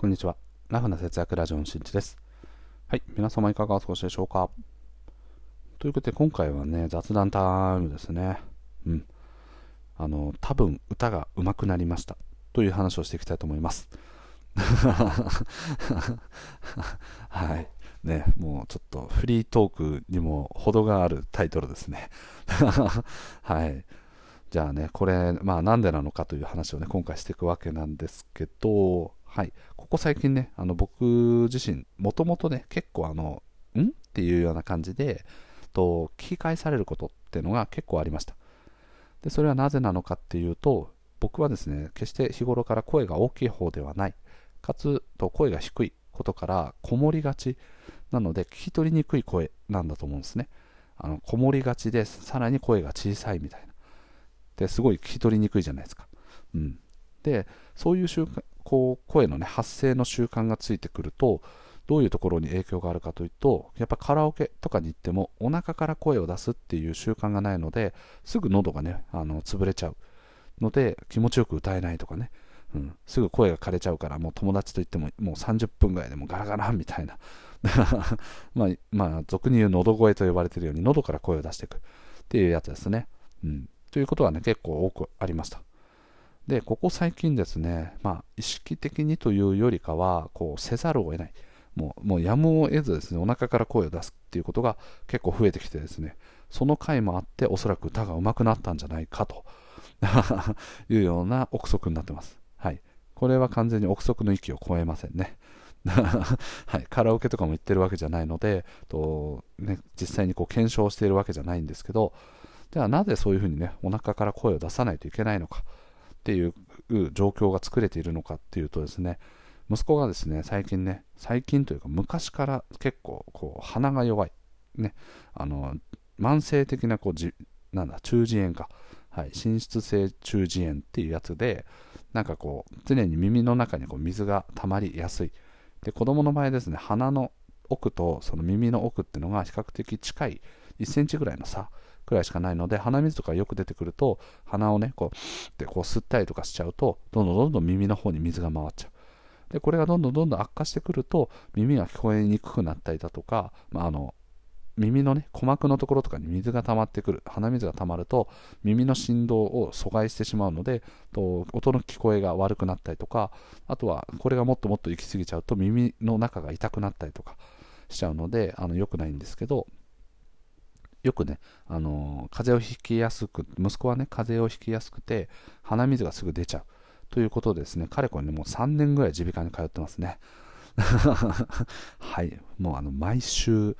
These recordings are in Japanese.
こんにちは。ラフな節約ラジオのしんちです。はい。皆様いかがお過ごしでしょうか？ということで、今回はね、雑談タイムですね。うん。あの、多分歌が上手くなりました。という話をしていきたいと思います。はい。ね、もうちょっとフリートークにも程があるタイトルですね。はい。じゃあね、これ、まあなんでなのかという話をね、今回していくわけなんですけど、はい。ここ最近ね、あの僕自身、もともとね、結構あの、ん？っていうような感じで、と聞き返されることっていうのが結構ありました。で、それはなぜなのかっていうと、僕はですね、決して日頃から声が大きい方ではない。かつ、と声が低いことからこもりがちなので、聞き取りにくい声なんだと思うんですね。あの、こもりがちで、さらに声が小さいみたいな。で、すごい聞き取りにくいじゃないですか。うん。で、そういう習慣、こう声の、ね、発声の習慣がついてくるとどういうところに影響があるかというとやっぱカラオケとかに行ってもお腹から声を出すっていう習慣がないのですぐ喉がねあの潰れちゃう。ので気持ちよく歌えないとかね、うん、すぐ声が枯れちゃうからもう友達と言ってももう30分ぐらいでもガラガラみたいな。まあ、まあ、俗に言う喉声と呼ばれてるように喉から声を出していくっていうやつですね、うん、ということはね結構多くありましたで、ここ最近ですね、まあ、意識的にというよりかは、こう、せざるを得ない。もう、もうやむを得ずですね、お腹から声を出すっていうことが結構増えてきてですね、その回もあって、おそらく歌が上手くなったんじゃないかと いうような憶測になってます。はい。これは完全に憶測の域を超えませんね。はい、カラオケとかも行ってるわけじゃないので、とね、実際にこう検証しているわけじゃないんですけど、じゃあなぜそういうふうにね、お腹から声を出さないといけないのか。っていう状況が作れているのかっていうとですね息子がですね最近ね最近というか昔から結構こう鼻が弱いねあの慢性的なこうじなんだ中耳炎かはい滲出性中耳炎っていうやつでなんかこう常に耳の中にこう水が溜まりやすいで子供の場合ですね鼻の奥とその耳の奥っていうのが比較的近い1センチぐらいの差くらいしかないので、鼻水とかよく出てくると、鼻をね、こう、でこう吸ったりとかしちゃうと、どんどんどんどん耳の方に水が回っちゃう。で、これがどんどんどんどん悪化してくると、耳が聞こえにくくなったりだとか、まあ、あの、耳のね、鼓膜のところとかに水が溜まってくる、鼻水が溜まると、耳の振動を阻害してしまうので、と音の聞こえが悪くなったりとか、あとは、これがもっともっと行き過ぎちゃうと、耳の中が痛くなったりとかしちゃうので、あの良くないんですけど、よくね、あの風邪をひきやすく、息子はね、風邪をひきやすくて、鼻水がすぐ出ちゃう。ということでですね、彼これね、もう3年ぐらい耳鼻科に通ってますね。はい、もうあの、毎週、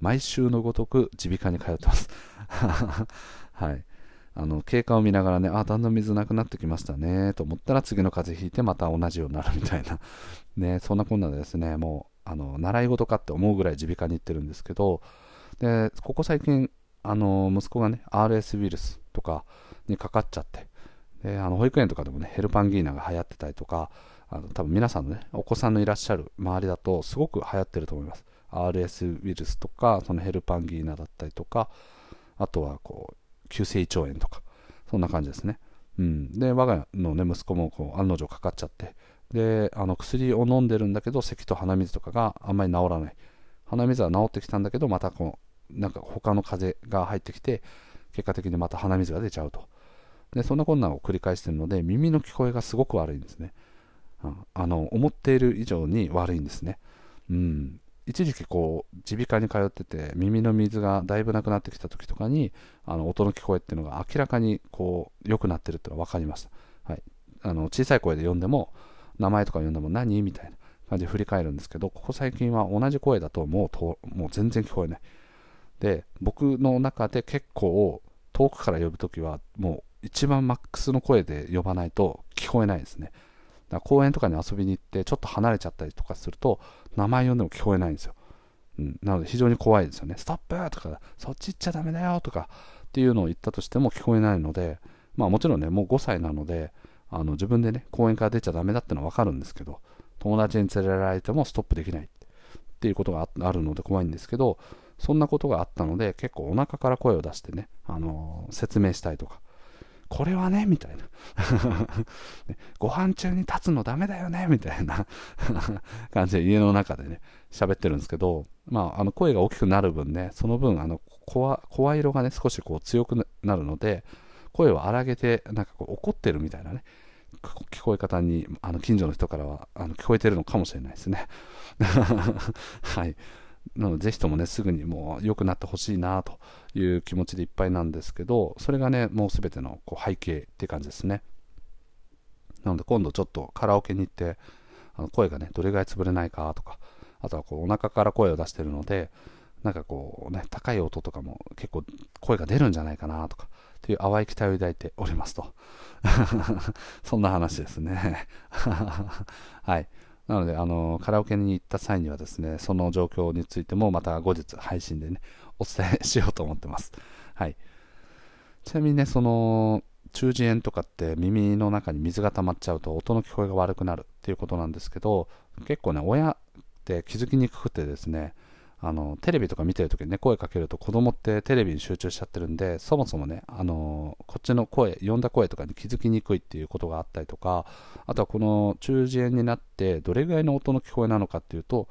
毎週のごとく耳鼻科に通ってます。はい。あの、経過を見ながらね、あ、だんだん水なくなってきましたね、と思ったら次の風邪ひいてまた同じようになるみたいな。ね、そんなこんなでですね、もう、あの、習い事かって思うぐらい耳鼻科に行ってるんですけど、で、ここ最近、あの、息子がね、RS ウイルスとかにかかっちゃって、で、あの、保育園とかでもね、ヘルパンギーナが流行ってたりとか、あの、多分皆さんのね、お子さんのいらっしゃる周りだと、すごく流行ってると思います。RS ウイルスとか、そのヘルパンギーナだったりとか、あとは、こう、急性胃腸炎とか、そんな感じですね。うん。で、我が家のね、息子も、こう、案の定かかっちゃって、で、あの、薬を飲んでるんだけど、咳と鼻水とかがあんまり治らない。鼻水は治ってきたんだけど、またこなんか他の風が入ってきて、結果的にまた鼻水が出ちゃうと。で、そんな困難を繰り返しているので、耳の聞こえがすごく悪いんですね。うんあの、思っている以上に悪いんですね。うん。一時期こう、耳鼻科に通ってて、耳の水がだいぶなくなってきた時とかに、あの、音の聞こえっていうのが明らかにこう、良くなってるってのが分かりました。はい。あの、小さい声で呼んでも、名前とか呼んでも何みたいな感じで振り返るんですけど、ここ最近は同じ声だともうと、もう全然聞こえない。で僕の中で結構遠くから呼ぶときはもう一番マックスの声で呼ばないと聞こえないですね。だから公園とかに遊びに行ってちょっと離れちゃったりとかすると名前呼んでも聞こえないんですよ、うん、なので非常に怖いですよね。ストップとかそっち行っちゃダメだよとかっていうのを言ったとしても聞こえないのでまあもちろんねもう5歳なのであの自分でね公園から出ちゃダメだってのは分かるんですけど友達に連れられてもストップできないっていうことがあるので怖いんですけどそんなことがあったので、結構お腹から声を出してね、あのー、説明したいとか、これはねみたいな、ご飯中に立つのダメだよねみたいな 感じで家の中でね喋ってるんですけど、まあ、あの声が大きくなる分ねその分あの声色がね少しこう強くなるので声を荒げてなんかこう怒ってるみたいなね聞こえ方にあの近所の人からはあの聞こえてるのかもしれないですね。はい。なので、ぜひともね、すぐにもう良くなってほしいなという気持ちでいっぱいなんですけど、それがね、もうすべてのこう背景って感じですね。なので、今度ちょっとカラオケに行って、あの声がね、どれぐらい潰れないかとか、あとはこうお腹から声を出してるので、なんかこうね、高い音とかも結構声が出るんじゃないかなとか、という淡い期待を抱いておりますと。そんな話ですね。はい。なので、あの、カラオケに行った際にはですね、その状況についてもまた後日配信でね、お伝えしようと思ってます。はい。ちなみにね、その、中耳炎とかって耳の中に水が溜まっちゃうと音の聞こえが悪くなるっていうことなんですけど、結構ね、親って気づきにくくてですね、あのテレビとか見てるときにね声かけると子供ってテレビに集中しちゃってるんでそもそもねあのこっちの声呼んだ声とかに気づきにくいっていうことがあったりとかあとはこの中耳炎になってどれぐらいの音の聞こえなのかっていうと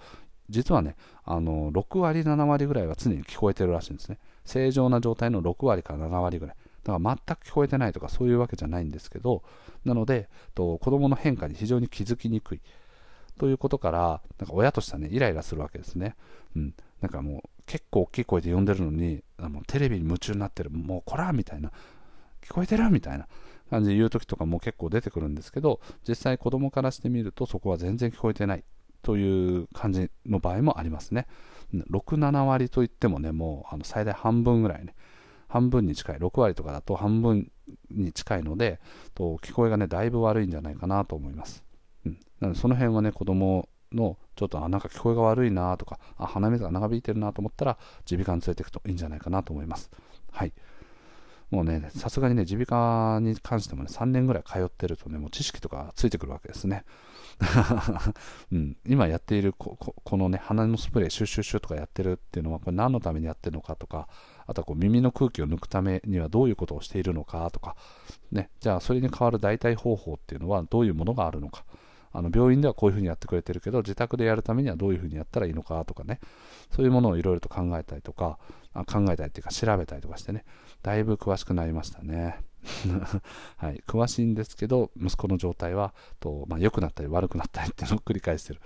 実はねあの6割7割ぐらいは常に聞こえてるらしいんですね。正常な状態の6割から7割ぐらい。だから全く聞こえてないとかそういうわけじゃないんですけどなのでと子供の変化に非常に気づきにくい。ということから、なんか親としてはね、イライラするわけですね。うん。なんかもう、結構大きい声で呼んでるのに、あのテレビに夢中になってる、もうこらみたいな、聞こえてるみたいな感じで言う時とかも結構出てくるんですけど、実際子供からしてみると、そこは全然聞こえてないという感じの場合もありますね。6、7割といってもね、もうあの最大半分ぐらいね、半分に近い、6割とかだと半分に近いので、と聞こえがね、だいぶ悪いんじゃないかなと思います。うん、なのでその辺はね、子供のちょっとあなんか聞こえが悪いなとかあ鼻水が長引いてるなと思ったら耳鼻科に連れていくといいんじゃないかなと思います。はいもうね、さすがにね、耳鼻科に関してもね、3年ぐらい通ってるとね、もう知識とかついてくるわけですね。うん、今やっているこのね、鼻のスプレー、シュッシュッシュとかやってるっていうのは、これ何のためにやってるのかとか、あとはこう耳の空気を抜くためにはどういうことをしているのかとか、ね、じゃあそれに代わる代替方法っていうのはどういうものがあるのか。あの病院ではこういうふうにやってくれてるけど自宅でやるためにはどういうふうにやったらいいのかとかね。そういうものをいろいろと考えたりとか考えたりっていうか調べたりとかしてね。だいぶ詳しくなりましたね。はい、詳しいんですけど息子の状態はと、まあ、良くなったり悪くなったりっていうのを繰り返してる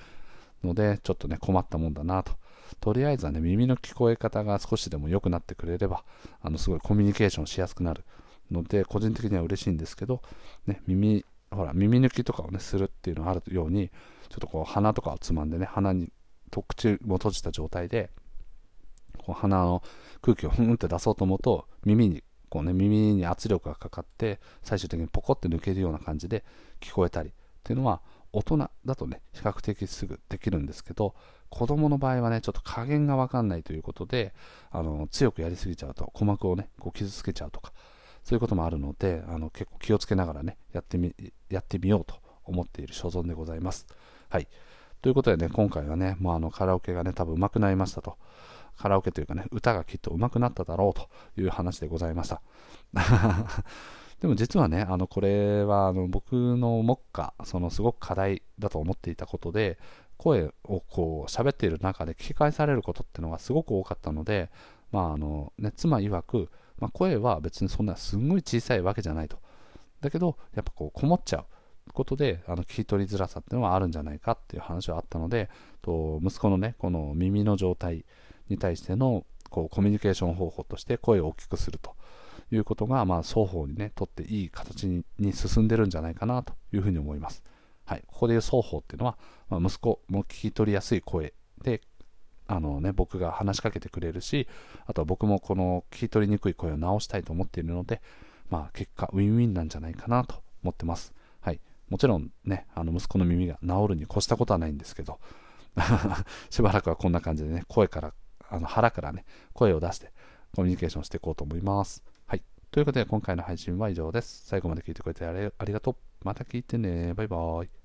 のでちょっとね困ったもんだなと。とりあえずはね耳の聞こえ方が少しでも良くなってくれればあのすごいコミュニケーションしやすくなるので個人的には嬉しいんですけど、ね、耳ほら、耳抜きとかをね、するっていうのがあるように、ちょっとこう、鼻とかをつまんでね、鼻に、と口も閉じた状態で、こう鼻の空気をふんって出そうと思うと、耳に、こうね、耳に圧力がかかって、最終的にポコって抜けるような感じで聞こえたりっていうのは、大人だとね、比較的すぐできるんですけど、子供の場合はね、ちょっと加減がわかんないということで、あの、強くやりすぎちゃうと、鼓膜をね、こう傷つけちゃうとか、そういうこともあるので、あの結構気をつけながらね、やってみ、やってみようと思っている所存でございます。はい。ということでね、今回はね、もうあのカラオケがね、多分上手くなりましたと。カラオケというかね、歌がきっと上手くなっただろうという話でございました。でも実はね、あのこれはあの僕の目下、そのすごく課題だと思っていたことで、声をこう喋っている中で聞き返されることっていうのがすごく多かったので、まああのね、妻曰く、まあ、声は別にそんなすんごい小さいわけじゃないと。だけど、やっぱこう、こもっちゃうことで、あの聞き取りづらさっていうのはあるんじゃないかっていう話はあったので、と息子のね、この耳の状態に対してのこうコミュニケーション方法として声を大きくするということが、まあ、双方にね、とっていい形に進んでるんじゃないかなというふうに思います。はい、ここでいう双方っていうのは、まあ、息子も聞き取りやすい声であのね、僕が話しかけてくれるし、あとは僕もこの聞き取りにくい声を直したいと思っているので、まあ結果、ウィンウィンなんじゃないかなと思ってます。はい。もちろんね、あの息子の耳が治るに越したことはないんですけど、しばらくはこんな感じでね、声から、あの腹からね、声を出してコミュニケーションしていこうと思います。はい。ということで今回の配信は以上です。最後まで聞いてくれてありがとう。また聞いてね。バイバーイ。